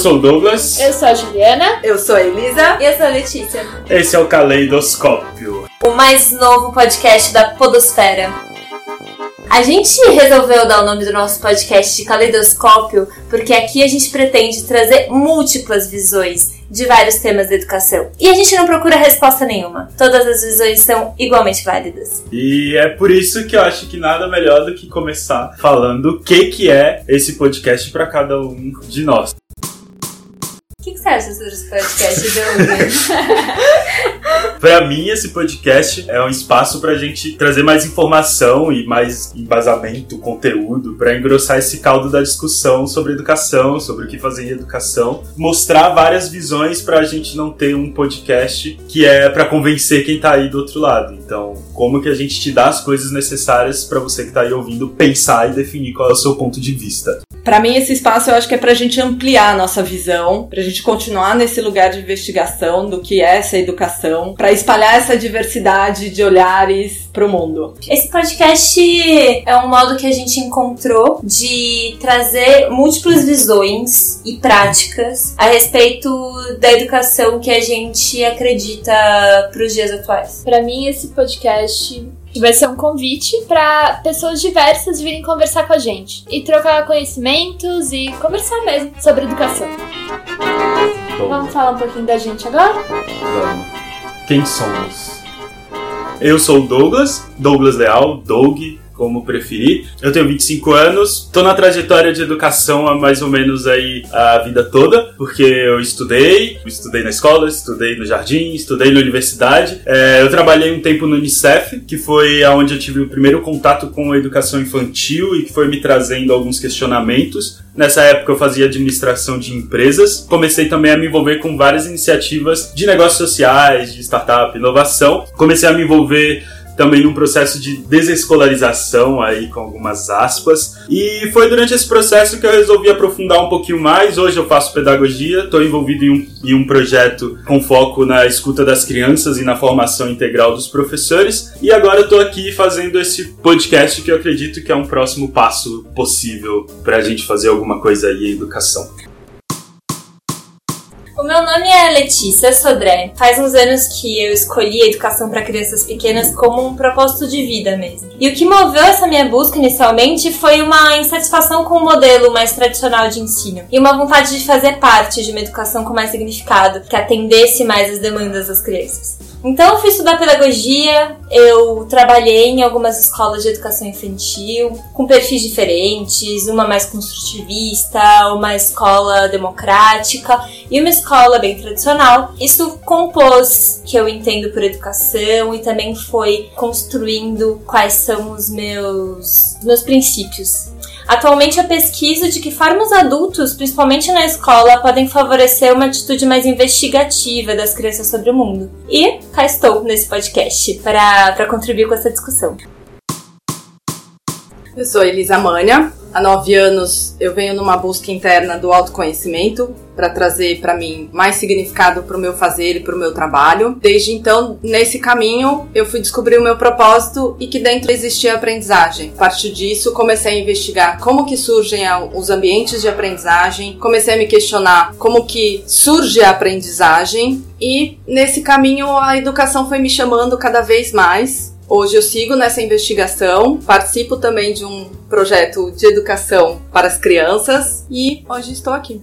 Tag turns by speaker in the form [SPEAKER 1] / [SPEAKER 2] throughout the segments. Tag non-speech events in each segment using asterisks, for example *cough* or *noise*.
[SPEAKER 1] Eu sou o Douglas.
[SPEAKER 2] Eu sou a Juliana.
[SPEAKER 3] Eu sou a Elisa.
[SPEAKER 4] E eu sou a Letícia.
[SPEAKER 1] Esse é o Caleidoscópio.
[SPEAKER 4] O mais novo podcast da Podosfera. A gente resolveu dar o nome do nosso podcast de Caleidoscópio porque aqui a gente pretende trazer múltiplas visões de vários temas da educação. E a gente não procura resposta nenhuma. Todas as visões são igualmente válidas.
[SPEAKER 1] E é por isso que eu acho que nada melhor do que começar falando o que, que é esse podcast para cada um de nós.
[SPEAKER 4] O que, que você acha sobre esse podcast, Douglas? *laughs*
[SPEAKER 1] Para mim, esse podcast é um espaço para a gente trazer mais informação e mais embasamento, conteúdo, para engrossar esse caldo da discussão sobre educação, sobre o que fazer em educação, mostrar várias visões para a gente não ter um podcast que é para convencer quem tá aí do outro lado. Então, como que a gente te dá as coisas necessárias para você que tá aí ouvindo pensar e definir qual é o seu ponto de vista.
[SPEAKER 3] Para mim, esse espaço eu acho que é para a gente ampliar a nossa visão, para a gente continuar nesse lugar de investigação do que é essa educação, para espalhar essa diversidade de olhares para o mundo.
[SPEAKER 4] Esse podcast é um modo que a gente encontrou de trazer múltiplas visões e práticas a respeito da educação que a gente acredita para os dias atuais.
[SPEAKER 2] Para mim, esse podcast vai ser um convite para pessoas diversas virem conversar com a gente e trocar conhecimentos e conversar mesmo sobre educação.
[SPEAKER 1] Bom,
[SPEAKER 2] Vamos falar um pouquinho da gente agora?
[SPEAKER 1] vamos. Quem somos? Eu sou o Douglas, Douglas Leal, Doug, como preferir. Eu tenho 25 anos, tô na trajetória de educação há mais ou menos aí a vida toda, porque eu estudei, estudei na escola, estudei no jardim, estudei na universidade. É, eu trabalhei um tempo no Unicef, que foi aonde eu tive o primeiro contato com a educação infantil e que foi me trazendo alguns questionamentos. Nessa época eu fazia administração de empresas. Comecei também a me envolver com várias iniciativas de negócios sociais, de startup, inovação. Comecei a me envolver também num processo de desescolarização aí com algumas aspas. E foi durante esse processo que eu resolvi aprofundar um pouquinho mais. Hoje eu faço pedagogia, estou envolvido em um, em um projeto com foco na escuta das crianças e na formação integral dos professores. E agora eu estou aqui fazendo esse podcast que eu acredito que é um próximo passo possível para a gente fazer alguma coisa aí em educação.
[SPEAKER 4] O meu nome é Letícia Sodré. Faz uns anos que eu escolhi a educação para crianças pequenas como um propósito de vida mesmo. E o que moveu essa minha busca inicialmente foi uma insatisfação com o modelo mais tradicional de ensino e uma vontade de fazer parte de uma educação com mais significado, que atendesse mais as demandas das crianças. Então eu fui estudar pedagogia, eu trabalhei em algumas escolas de educação infantil, com perfis diferentes, uma mais construtivista, uma escola democrática e uma escola bem tradicional. Isso compôs que eu entendo por educação e também foi construindo quais são os meus, meus princípios. Atualmente eu pesquiso de que forma os adultos, principalmente na escola, podem favorecer uma atitude mais investigativa das crianças sobre o mundo. E cá estou nesse podcast para contribuir com essa discussão.
[SPEAKER 3] Eu sou Elisa Mânia. Há nove anos eu venho numa busca interna do autoconhecimento para trazer para mim mais significado para o meu fazer e para o meu trabalho. Desde então, nesse caminho, eu fui descobrir o meu propósito e que dentro existia aprendizagem. A partir disso, comecei a investigar como que surgem os ambientes de aprendizagem, comecei a me questionar como que surge a aprendizagem e nesse caminho a educação foi me chamando cada vez mais Hoje eu sigo nessa investigação, participo também de um projeto de educação para as crianças e hoje estou aqui.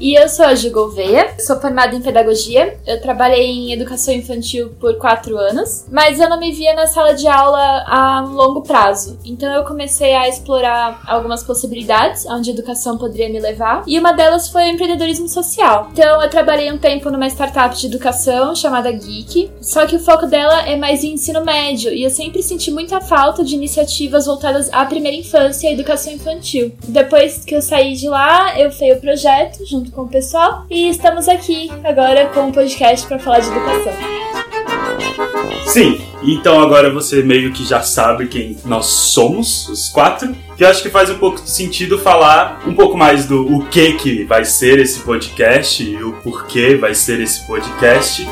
[SPEAKER 2] E eu sou a Gi Gouveia, sou formada em pedagogia. Eu trabalhei em educação infantil por quatro anos, mas eu não me via na sala de aula a longo prazo. Então eu comecei a explorar algumas possibilidades onde a educação poderia me levar, e uma delas foi o empreendedorismo social. Então eu trabalhei um tempo numa startup de educação chamada Geek, só que o foco dela é mais em ensino médio, e eu sempre senti muita falta de iniciativas voltadas à primeira infância e educação infantil. Depois que eu saí de lá, eu fei o projeto junto com o pessoal e estamos aqui agora com um podcast para falar de educação.
[SPEAKER 1] Sim, então agora você meio que já sabe quem nós somos, os quatro. Que eu acho que faz um pouco de sentido falar um pouco mais do o que que vai ser esse podcast e o porquê vai ser esse podcast.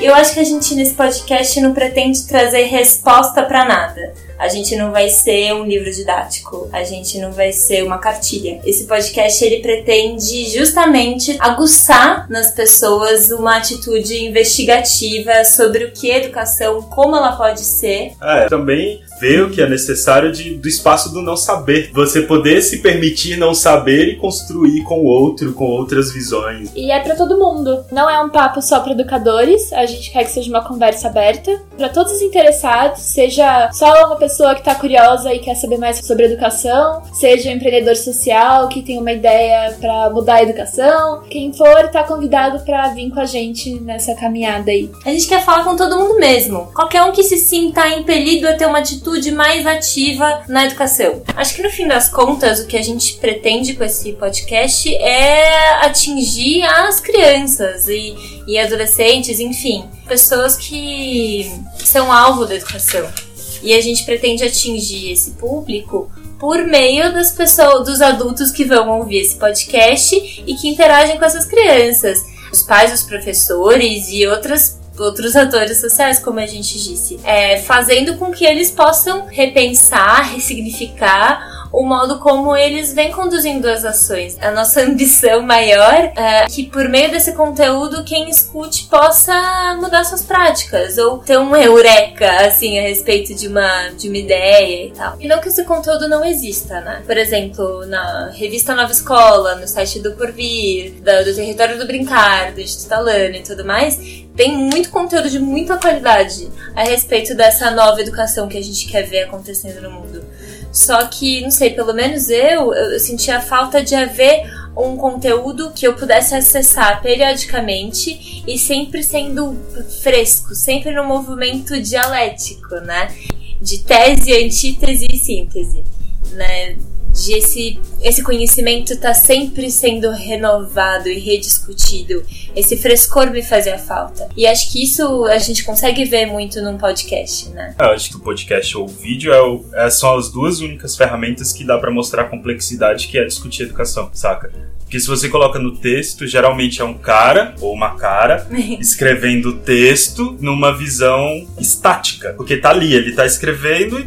[SPEAKER 4] Eu acho que a gente nesse podcast não pretende trazer resposta para nada. A gente não vai ser um livro didático, a gente não vai ser uma cartilha. Esse podcast ele pretende justamente aguçar nas pessoas uma atitude investigativa sobre o que é educação, como ela pode ser.
[SPEAKER 1] É, também ver o que é necessário de, do espaço do não saber. Você poder se permitir não saber e construir com o outro, com outras visões.
[SPEAKER 2] E é para todo mundo. Não é um papo só para educadores. A gente quer que seja uma conversa aberta para todos os interessados, seja só uma pessoa que tá curiosa e quer saber mais sobre educação, seja um empreendedor social que tem uma ideia para mudar a educação. Quem for tá convidado para vir com a gente nessa caminhada aí.
[SPEAKER 4] A gente quer falar com todo mundo mesmo. Qualquer um que se sinta impelido a ter uma atitude mais ativa na educação. Acho que no fim das contas, o que a gente pretende com esse podcast é atingir as crianças e, e adolescentes, enfim, pessoas que são alvo da educação. E a gente pretende atingir esse público por meio das pessoas, dos adultos que vão ouvir esse podcast e que interagem com essas crianças. Os pais, os professores e outras outros atores sociais, como a gente disse, é, fazendo com que eles possam repensar, ressignificar o modo como eles vêm conduzindo as ações. A nossa *laughs* ambição maior é que por meio desse conteúdo quem escute possa mudar suas práticas ou ter um eureka assim a respeito de uma de uma ideia e tal. E não que esse conteúdo não exista, né? Por exemplo, na revista Nova Escola, no site do Porvir, do, do Território do Brincar, do Instituto Talano e tudo mais, tem muito conteúdo de muita qualidade a respeito dessa nova educação que a gente quer ver acontecendo no mundo. Só que, não sei, pelo menos eu, eu senti a falta de haver um conteúdo que eu pudesse acessar periodicamente e sempre sendo fresco, sempre no movimento dialético, né? De tese, antítese e síntese, né? de esse, esse conhecimento tá sempre sendo renovado e rediscutido. Esse frescor me fazia falta. E acho que isso a gente consegue ver muito num podcast, né?
[SPEAKER 1] Eu acho que o podcast ou o vídeo é, o, é são as duas únicas ferramentas que dá para mostrar a complexidade que é discutir educação, saca? Porque se você coloca no texto, geralmente é um cara ou uma cara *laughs* escrevendo o texto numa visão estática. Porque tá ali, ele tá escrevendo e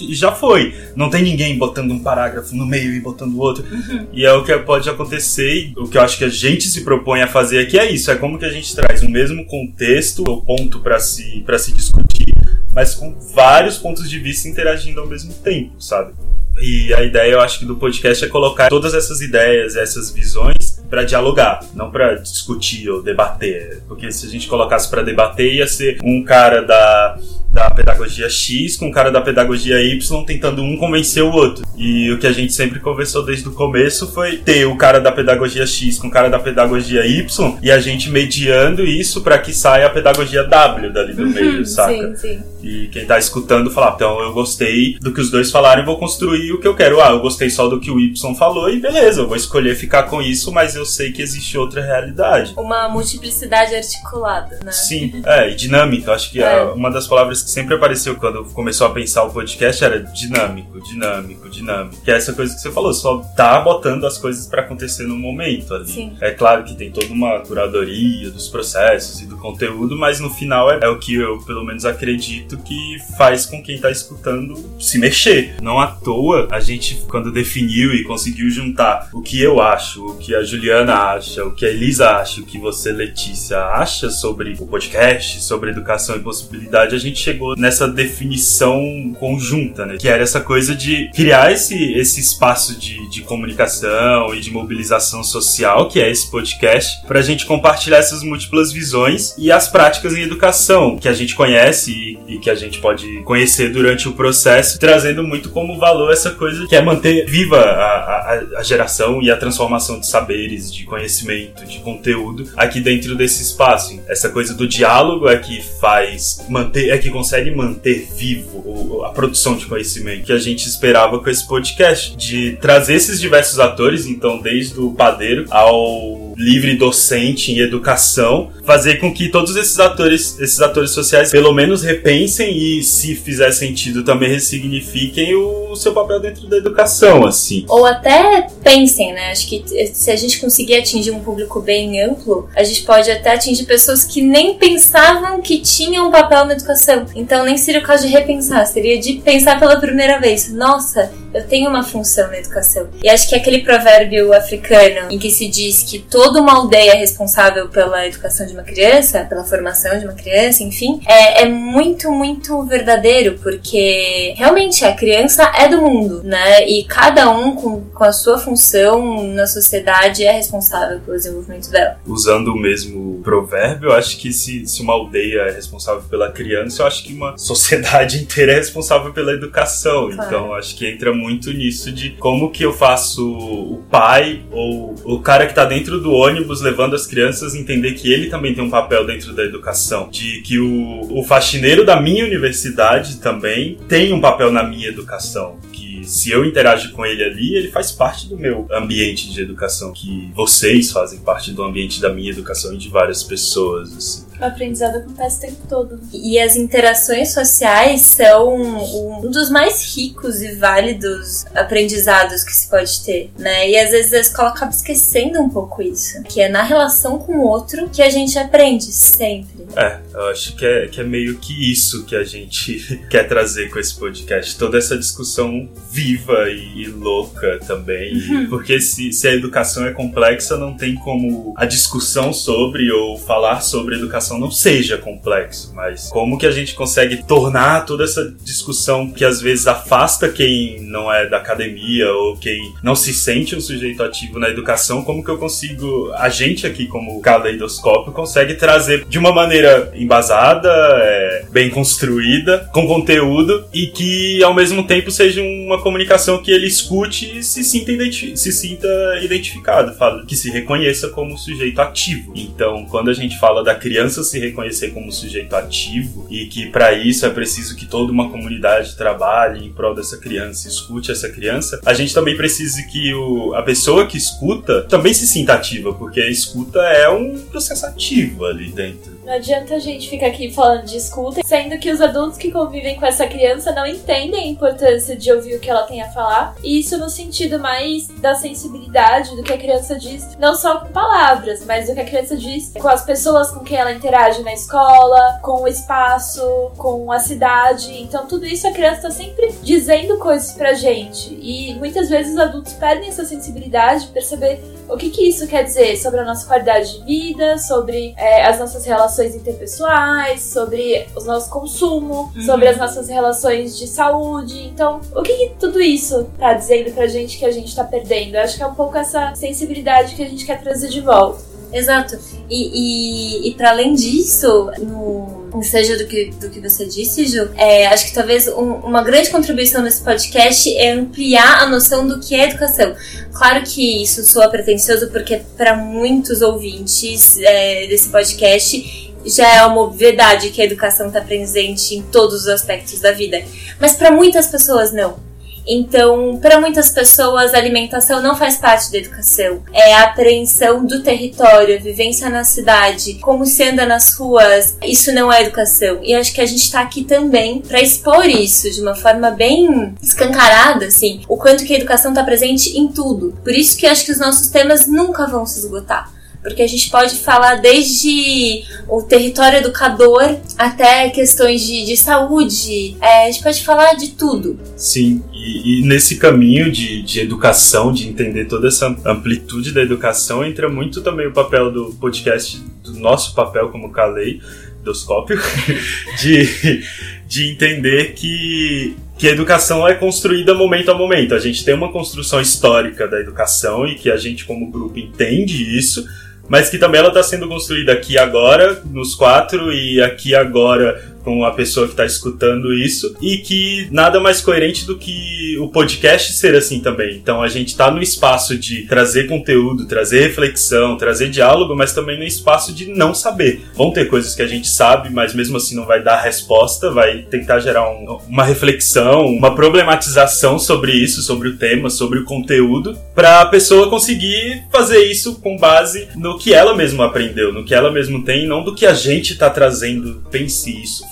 [SPEAKER 1] e já foi. Não tem ninguém botando um parágrafo no meio e botando outro. Uhum. E é o que pode acontecer. E o que eu acho que a gente se propõe a fazer aqui é isso: é como que a gente traz o mesmo contexto ou ponto para se, pra se discutir, mas com vários pontos de vista interagindo ao mesmo tempo, sabe? E a ideia, eu acho que do podcast é colocar todas essas ideias, essas visões para dialogar, não para discutir ou debater. Porque se a gente colocasse para debater, ia ser um cara da da pedagogia X com o cara da pedagogia Y tentando um convencer o outro. E o que a gente sempre conversou desde o começo foi ter o cara da pedagogia X com o cara da pedagogia Y e a gente mediando isso para que saia a pedagogia W dali do uhum, meio, saca? Sim, sim. E quem tá escutando falar, então eu gostei do que os dois falaram e vou construir o que eu quero. Ah, eu gostei só do que o Y falou e beleza, eu vou escolher ficar com isso, mas eu sei que existe outra realidade.
[SPEAKER 4] Uma multiplicidade articulada, né?
[SPEAKER 1] Sim, é, e dinâmica. Acho que é. uma das palavras que sempre apareceu quando começou a pensar o podcast era dinâmico, dinâmico, dinâmico. Que é essa coisa que você falou, só tá botando as coisas para acontecer no momento ali. Sim. É claro que tem toda uma curadoria dos processos e do conteúdo, mas no final é, é o que eu, pelo menos, acredito que faz com quem tá escutando se mexer. Não à toa, a gente, quando definiu e conseguiu juntar o que eu acho, o que a Juliana acha, o que a Elisa acha, o que você, Letícia, acha sobre o podcast, sobre educação e possibilidade, a gente chegou nessa definição conjunta, né? Que era essa coisa de criar esse, esse espaço de, de comunicação e de mobilização social, que é esse podcast, para a gente compartilhar essas múltiplas visões e as práticas em educação que a gente conhece e, e que a gente pode conhecer durante o processo, trazendo muito como valor essa coisa que é manter viva a, a, a geração e a transformação de saberes, de conhecimento, de conteúdo aqui dentro desse espaço. Essa coisa do diálogo é que faz manter, é que consegue manter vivo a produção de conhecimento que a gente esperava com esse podcast, de trazer esses diversos atores, então desde o padeiro ao livre docente em educação, fazer com que todos esses atores, esses atores sociais, pelo menos repensem e, se fizer sentido, também ressignifiquem o seu papel dentro da educação, assim.
[SPEAKER 4] Ou até pensem, né? Acho que se a gente conseguir atingir um público bem amplo, a gente pode até atingir pessoas que nem pensavam que tinham um papel na educação. Então nem seria o caso de repensar, seria de pensar pela primeira vez. Nossa, eu tenho uma função na educação. E acho que aquele provérbio africano em que se diz que toda uma aldeia responsável pela educação de uma criança, pela formação de uma criança, enfim, é, é muito, muito verdadeiro, porque realmente a criança é do mundo, né? E cada um com, com a sua função na sociedade é responsável pelo desenvolvimento dela.
[SPEAKER 1] Usando o mesmo provérbio, eu acho que se, se uma aldeia é responsável pela criança, eu acho que uma *laughs* sociedade inteira é responsável pela educação. Claro. Então, acho que entra muito nisso de como que eu faço o pai ou o cara que está dentro do ônibus levando as crianças entender que ele também tem um papel dentro da educação, de que o, o faxineiro da minha universidade também tem um papel na minha educação, se eu interajo com ele ali, ele faz parte do meu ambiente de educação, que vocês fazem parte do ambiente da minha educação e de várias pessoas, assim.
[SPEAKER 2] O aprendizado acontece o tempo todo.
[SPEAKER 4] E as interações sociais são um dos mais ricos e válidos aprendizados que se pode ter, né? E às vezes a escola acaba esquecendo um pouco isso, que é na relação com o outro que a gente aprende sempre.
[SPEAKER 1] É, eu acho que é, que é meio que isso que a gente *laughs* quer trazer com esse podcast. Toda essa discussão viva e, e louca também. Uhum. Porque se, se a educação é complexa, não tem como a discussão sobre ou falar sobre educação não seja complexo, mas como que a gente consegue tornar toda essa discussão que às vezes afasta quem não é da academia ou quem não se sente um sujeito ativo na educação, como que eu consigo, a gente aqui como caleidoscópio consegue trazer de uma maneira embasada, é, bem construída, com conteúdo e que ao mesmo tempo seja uma comunicação que ele escute e se sinta, identi se sinta identificado, que se reconheça como sujeito ativo. Então, quando a gente fala da criança criança se reconhecer como sujeito ativo e que para isso é preciso que toda uma comunidade trabalhe em prol dessa criança, escute essa criança, a gente também precisa que o, a pessoa que escuta também se sinta ativa, porque a escuta é um processo ativo ali dentro.
[SPEAKER 2] Não adianta a gente ficar aqui falando de escuta, sendo que os adultos que convivem com essa criança não entendem a importância de ouvir o que ela tem a falar. E isso no sentido mais da sensibilidade do que a criança diz, não só com palavras, mas do que a criança diz com as pessoas com quem ela interage na escola, com o espaço, com a cidade. Então, tudo isso a criança está sempre dizendo coisas pra gente. E muitas vezes os adultos perdem essa sensibilidade de perceber o que, que isso quer dizer sobre a nossa qualidade de vida, sobre é, as nossas relações interpessoais, sobre o nosso consumo, uhum. sobre as nossas relações de saúde. Então, o que, que tudo isso tá dizendo pra gente que a gente tá perdendo? Eu acho que é um pouco essa sensibilidade que a gente quer trazer de volta.
[SPEAKER 4] Exato. E, e, e para além disso, no seja do que, do que você disse, Ju, é, acho que talvez um, uma grande contribuição nesse podcast é ampliar a noção do que é educação. Claro que isso soa pretencioso, porque para muitos ouvintes é, desse podcast já é uma obviedade que a educação está presente em todos os aspectos da vida. Mas para muitas pessoas não. Então, para muitas pessoas, a alimentação não faz parte da educação. É a apreensão do território, a vivência na cidade, como se anda nas ruas. Isso não é educação. E acho que a gente está aqui também para expor isso de uma forma bem escancarada, assim, o quanto que a educação está presente em tudo. Por isso que acho que os nossos temas nunca vão se esgotar porque a gente pode falar desde o território educador até questões de, de saúde, é, a gente pode falar de tudo.
[SPEAKER 1] Sim, e, e, nesse caminho de, de educação, de entender toda essa amplitude da educação, entra muito também o papel do podcast, do nosso papel como Calei, doscópio, *laughs* de, de entender que que a educação é construída momento a momento. A gente tem uma construção histórica da educação e que a gente, como grupo, entende isso, mas que também ela está sendo construída aqui agora, nos quatro, e aqui agora com a pessoa que está escutando isso e que nada mais coerente do que o podcast ser assim também. Então a gente está no espaço de trazer conteúdo, trazer reflexão, trazer diálogo, mas também no espaço de não saber. Vão ter coisas que a gente sabe, mas mesmo assim não vai dar resposta, vai tentar gerar um, uma reflexão, uma problematização sobre isso, sobre o tema, sobre o conteúdo, para a pessoa conseguir fazer isso com base no que ela mesma aprendeu, no que ela mesma tem, não do que a gente está trazendo. Pense isso,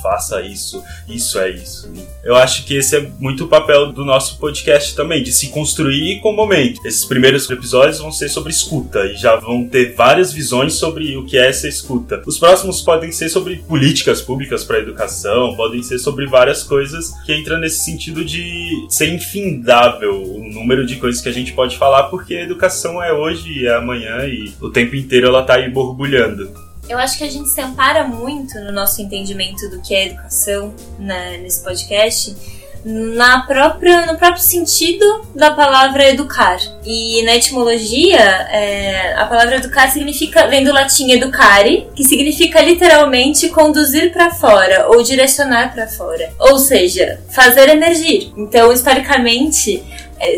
[SPEAKER 1] isso, isso é isso. Eu acho que esse é muito o papel do nosso podcast também, de se construir com o momento. Esses primeiros episódios vão ser sobre escuta e já vão ter várias visões sobre o que é essa escuta. Os próximos podem ser sobre políticas públicas para educação, podem ser sobre várias coisas que entram nesse sentido de ser infindável o número de coisas que a gente pode falar, porque a educação é hoje e é amanhã e o tempo inteiro ela tá aí borbulhando.
[SPEAKER 4] Eu acho que a gente se ampara muito no nosso entendimento do que é educação né, nesse podcast na própria, no próprio sentido da palavra educar. E na etimologia, é, a palavra educar significa, vem do latim educare, que significa literalmente conduzir para fora ou direcionar para fora. Ou seja, fazer emergir. Então, historicamente,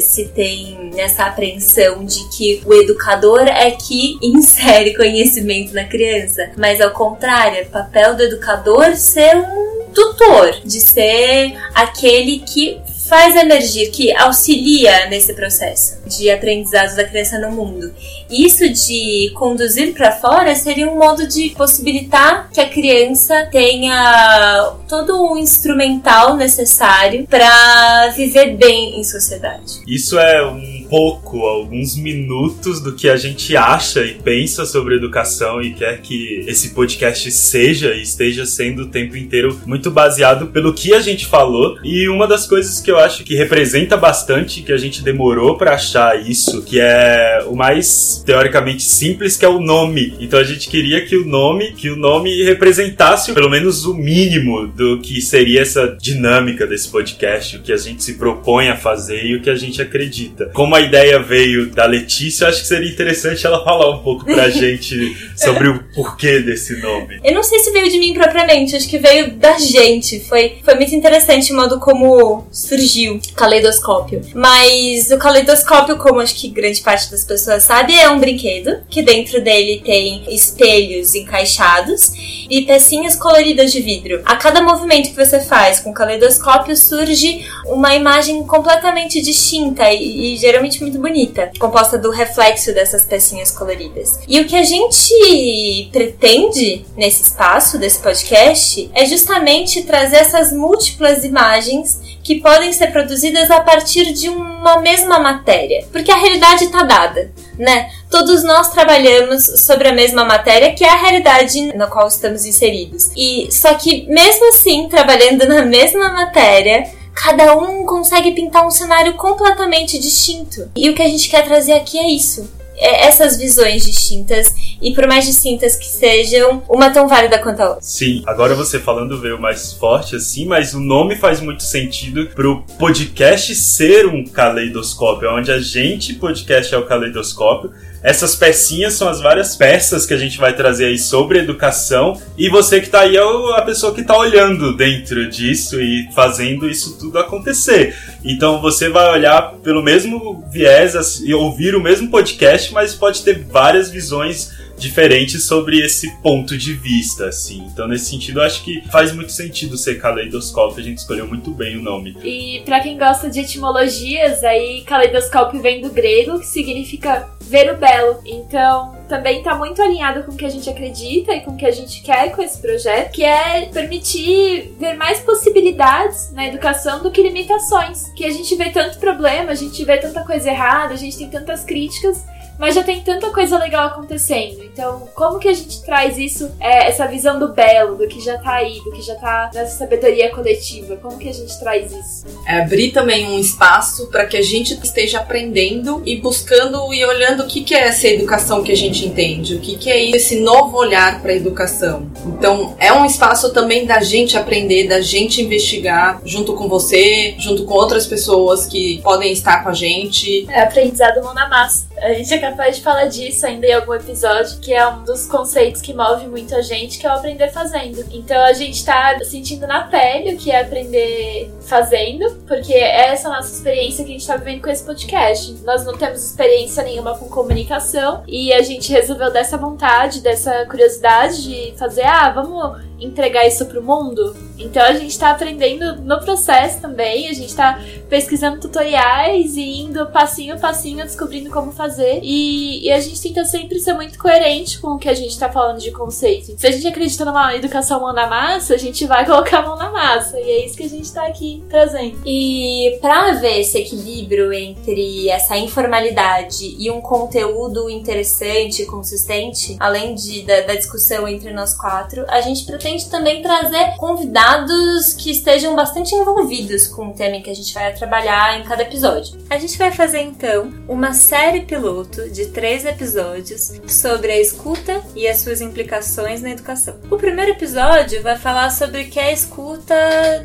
[SPEAKER 4] se tem essa apreensão de que o educador é que *laughs* insere conhecimento na criança, mas ao contrário, é papel do educador ser um tutor, de ser aquele que faz emergir, que auxilia nesse processo de aprendizado da criança no mundo. Isso de conduzir para fora seria um modo de possibilitar que a criança tenha todo o instrumental necessário para viver bem em sociedade.
[SPEAKER 1] Isso é um pouco, alguns minutos do que a gente acha e pensa sobre educação e quer que esse podcast seja e esteja sendo o tempo inteiro muito baseado pelo que a gente falou. E uma das coisas que eu acho que representa bastante, que a gente demorou para achar isso, que é o mais teoricamente simples, que é o nome. Então a gente queria que o nome, que o nome representasse pelo menos o mínimo do que seria essa dinâmica desse podcast, o que a gente se propõe a fazer e o que a gente acredita. Como a a ideia veio da Letícia, acho que seria interessante ela falar um pouco pra *laughs* gente sobre o porquê desse nome.
[SPEAKER 4] Eu não sei se veio de mim propriamente, acho que veio da gente. Foi, foi muito interessante o modo como surgiu o caleidoscópio. Mas o caleidoscópio, como acho que grande parte das pessoas sabe, é um brinquedo que dentro dele tem espelhos encaixados e pecinhas coloridas de vidro. A cada movimento que você faz com o caleidoscópio surge uma imagem completamente distinta e, e geralmente muito bonita, composta do reflexo dessas pecinhas coloridas. E o que a gente pretende nesse espaço, desse podcast, é justamente trazer essas múltiplas imagens que podem ser produzidas a partir de uma mesma matéria, porque a realidade está dada, né? Todos nós trabalhamos sobre a mesma matéria, que é a realidade na qual estamos inseridos. E só que mesmo assim, trabalhando na mesma matéria, cada um consegue pintar um cenário completamente distinto. E o que a gente quer trazer aqui é isso. É essas visões distintas e por mais distintas que sejam, uma tão válida quanto a outra.
[SPEAKER 1] Sim, agora você falando veio mais forte assim, mas o nome faz muito sentido pro podcast ser um caleidoscópio, onde a gente, podcast é o caleidoscópio, essas pecinhas são as várias peças que a gente vai trazer aí sobre educação. E você que tá aí é a pessoa que tá olhando dentro disso e fazendo isso tudo acontecer. Então você vai olhar pelo mesmo viés e ouvir o mesmo podcast, mas pode ter várias visões diferentes sobre esse ponto de vista, assim. Então, nesse sentido, eu acho que faz muito sentido ser caleidoscópio, a gente escolheu muito bem o nome.
[SPEAKER 2] E para quem gosta de etimologias, aí caleidoscópio vem do grego, que significa ver o belo. Então, também está muito alinhado com o que a gente acredita e com o que a gente quer com esse projeto, que é permitir ver mais possibilidades na educação do que limitações. Que a gente vê tanto problema, a gente vê tanta coisa errada, a gente tem tantas críticas mas já tem tanta coisa legal acontecendo. Então, como que a gente traz isso, é, essa visão do belo, do que já tá aí, do que já tá nessa sabedoria coletiva? Como que a gente traz isso?
[SPEAKER 3] É abrir também um espaço para que a gente esteja aprendendo e buscando e olhando o que, que é essa educação que a gente entende, o que, que é esse novo olhar para a educação. Então, é um espaço também da gente aprender, da gente investigar junto com você, junto com outras pessoas que podem estar com a gente.
[SPEAKER 2] É aprendizado mão na massa. A gente acaba capaz de falar disso ainda em algum episódio, que é um dos conceitos que move muito a gente, que é o aprender fazendo. Então a gente tá sentindo na pele o que é aprender fazendo, porque é essa nossa experiência que a gente tá vivendo com esse podcast. Nós não temos experiência nenhuma com comunicação e a gente resolveu dessa vontade, dessa curiosidade de fazer, ah, vamos entregar isso pro mundo. Então a gente tá aprendendo no processo também, a gente tá pesquisando tutoriais e indo passinho a passinho descobrindo como fazer. E, e, a gente tenta sempre ser muito coerente com o que a gente tá falando de conceito. Se a gente acredita numa educação mão na massa, a gente vai colocar a mão na massa. E é isso que a gente tá aqui trazendo.
[SPEAKER 4] E para haver esse equilíbrio entre essa informalidade e um conteúdo interessante, consistente, além de, da, da discussão entre nós quatro, a gente pretende também trazer convidados que estejam bastante envolvidos com o tema que a gente vai trabalhar em cada episódio. A gente vai fazer então uma série piloto de três episódios sobre a escuta e as suas implicações na educação. O primeiro episódio vai falar sobre o que é escuta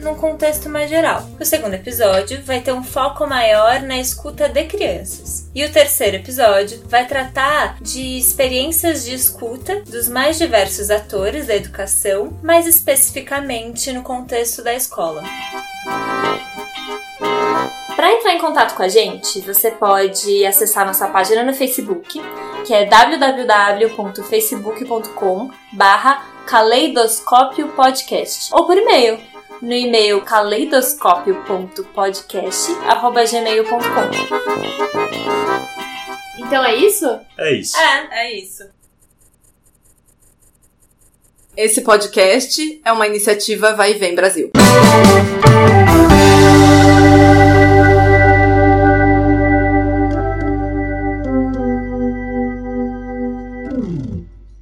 [SPEAKER 4] num contexto mais geral. O segundo episódio vai ter um foco maior na escuta de crianças. E o terceiro episódio vai tratar de experiências de escuta dos mais diversos atores da educação, mais especificamente no contexto da escola. Para entrar em contato com a gente, você pode acessar nossa página no Facebook, que é www.facebook.com barra Caleidoscópio Podcast, ou por e-mail, no e-mail caleidoscópio.podcast.gmail.com
[SPEAKER 2] Então é isso?
[SPEAKER 1] É isso.
[SPEAKER 4] É, é isso.
[SPEAKER 3] Esse podcast é uma iniciativa Vai e Vem Brasil.